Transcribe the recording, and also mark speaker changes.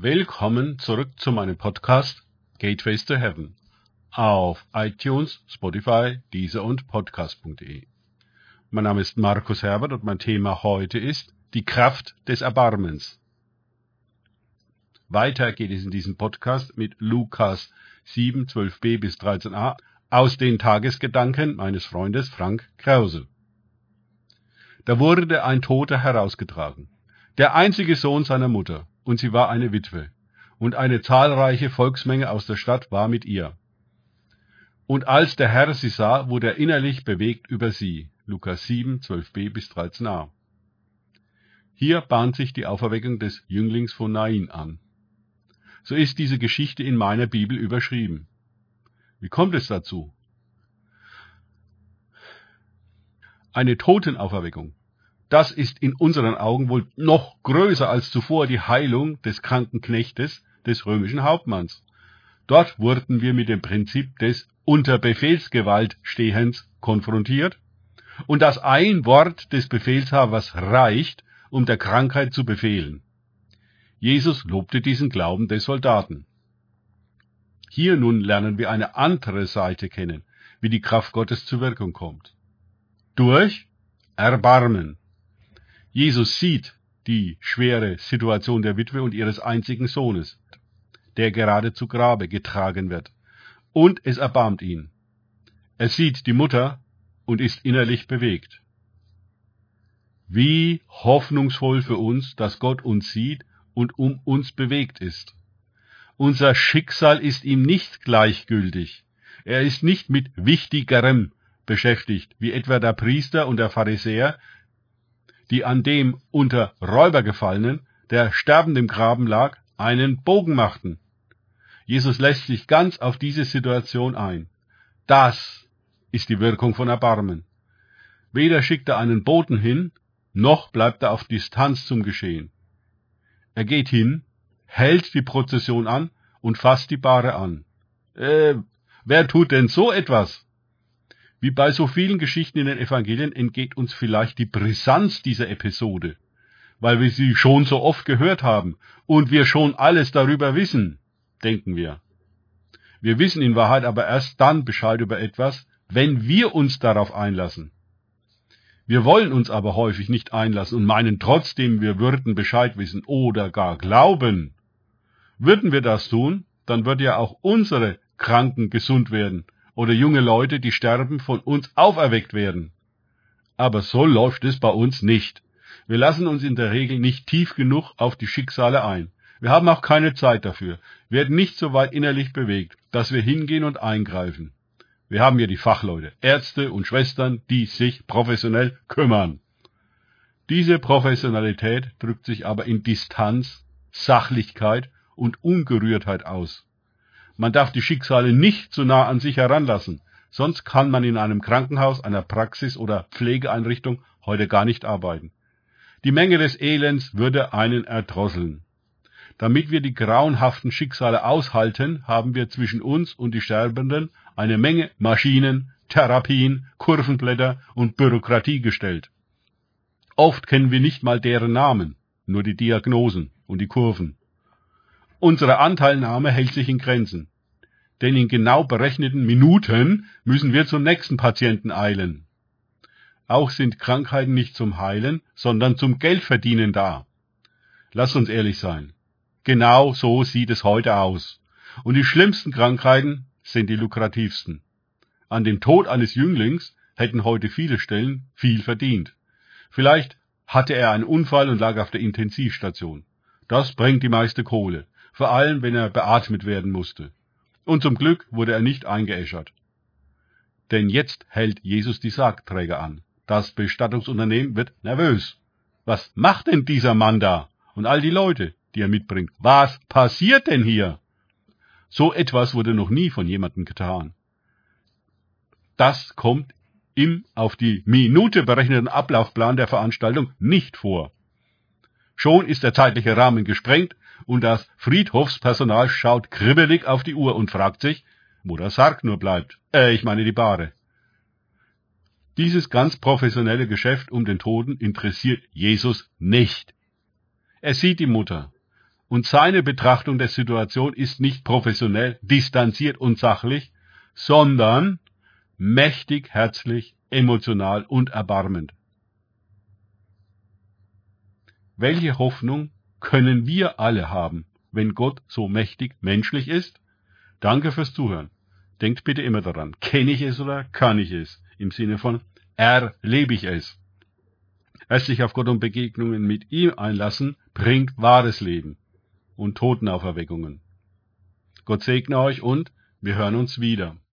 Speaker 1: Willkommen zurück zu meinem Podcast Gateways to Heaven auf iTunes, Spotify, Deezer und Podcast.de. Mein Name ist Markus Herbert und mein Thema heute ist die Kraft des Erbarmens. Weiter geht es in diesem Podcast mit Lukas 7, 12b bis 13a aus den Tagesgedanken meines Freundes Frank Krause. Da wurde ein Toter herausgetragen, der einzige Sohn seiner Mutter, und sie war eine Witwe, und eine zahlreiche Volksmenge aus der Stadt war mit ihr. Und als der Herr sie sah, wurde er innerlich bewegt über sie. Lukas 7, 12b bis 13a. Hier bahnt sich die Auferweckung des Jünglings von Nain an. So ist diese Geschichte in meiner Bibel überschrieben. Wie kommt es dazu? Eine Totenauferweckung. Das ist in unseren Augen wohl noch größer als zuvor die Heilung des kranken Knechtes des römischen Hauptmanns. Dort wurden wir mit dem Prinzip des unter Befehlsgewalt Stehens konfrontiert und dass ein Wort des Befehlshabers reicht, um der Krankheit zu befehlen. Jesus lobte diesen Glauben des Soldaten. Hier nun lernen wir eine andere Seite kennen, wie die Kraft Gottes zur Wirkung kommt. Durch Erbarmen. Jesus sieht die schwere Situation der Witwe und ihres einzigen Sohnes, der gerade zu Grabe getragen wird, und es erbarmt ihn. Er sieht die Mutter und ist innerlich bewegt. Wie hoffnungsvoll für uns, dass Gott uns sieht und um uns bewegt ist. Unser Schicksal ist ihm nicht gleichgültig. Er ist nicht mit Wichtigerem beschäftigt, wie etwa der Priester und der Pharisäer, die an dem unter Räuber gefallenen, der sterbend im Graben lag, einen Bogen machten. Jesus lässt sich ganz auf diese Situation ein. Das ist die Wirkung von Erbarmen. Weder schickt er einen Boten hin, noch bleibt er auf Distanz zum Geschehen. Er geht hin, hält die Prozession an und fasst die Bahre an. Äh, wer tut denn so etwas? Wie bei so vielen Geschichten in den Evangelien entgeht uns vielleicht die Brisanz dieser Episode, weil wir sie schon so oft gehört haben und wir schon alles darüber wissen, denken wir. Wir wissen in Wahrheit aber erst dann Bescheid über etwas, wenn wir uns darauf einlassen. Wir wollen uns aber häufig nicht einlassen und meinen trotzdem, wir würden Bescheid wissen oder gar glauben. Würden wir das tun, dann würde ja auch unsere Kranken gesund werden oder junge Leute, die sterben, von uns auferweckt werden. Aber so läuft es bei uns nicht. Wir lassen uns in der Regel nicht tief genug auf die Schicksale ein. Wir haben auch keine Zeit dafür, werden nicht so weit innerlich bewegt, dass wir hingehen und eingreifen. Wir haben hier die Fachleute, Ärzte und Schwestern, die sich professionell kümmern. Diese Professionalität drückt sich aber in Distanz, Sachlichkeit und Ungerührtheit aus. Man darf die Schicksale nicht zu nah an sich heranlassen, sonst kann man in einem Krankenhaus, einer Praxis oder Pflegeeinrichtung heute gar nicht arbeiten. Die Menge des Elends würde einen erdrosseln. Damit wir die grauenhaften Schicksale aushalten, haben wir zwischen uns und die Sterbenden eine Menge Maschinen, Therapien, Kurvenblätter und Bürokratie gestellt. Oft kennen wir nicht mal deren Namen, nur die Diagnosen und die Kurven. Unsere Anteilnahme hält sich in Grenzen, denn in genau berechneten Minuten müssen wir zum nächsten Patienten eilen. Auch sind Krankheiten nicht zum Heilen, sondern zum Geldverdienen da. Lass uns ehrlich sein. Genau so sieht es heute aus. Und die schlimmsten Krankheiten sind die lukrativsten. An dem Tod eines Jünglings hätten heute viele Stellen viel verdient. Vielleicht hatte er einen Unfall und lag auf der Intensivstation. Das bringt die meiste Kohle, vor allem wenn er beatmet werden musste. Und zum Glück wurde er nicht eingeäschert. Denn jetzt hält Jesus die Sargträger an. Das Bestattungsunternehmen wird nervös. Was macht denn dieser Mann da? Und all die Leute, die er mitbringt. Was passiert denn hier? So etwas wurde noch nie von jemandem getan. Das kommt im auf die Minute berechneten Ablaufplan der Veranstaltung nicht vor. Schon ist der zeitliche Rahmen gesprengt und das Friedhofspersonal schaut kribbelig auf die Uhr und fragt sich, wo der Sarg nur bleibt. Äh, ich meine die Bahre. Dieses ganz professionelle Geschäft um den Toten interessiert Jesus nicht. Er sieht die Mutter, Und seine Betrachtung der Situation ist nicht professionell, distanziert und sachlich, sondern mächtig, herzlich, emotional und erbarmend. Welche Hoffnung können wir alle haben, wenn Gott so mächtig menschlich ist? Danke fürs Zuhören. Denkt bitte immer daran, kenne ich es oder kann ich es? Im Sinne von erlebe ich es. Erst sich auf Gott und Begegnungen mit ihm einlassen, bringt wahres Leben und Totenauferweckungen. Gott segne euch und wir hören uns wieder.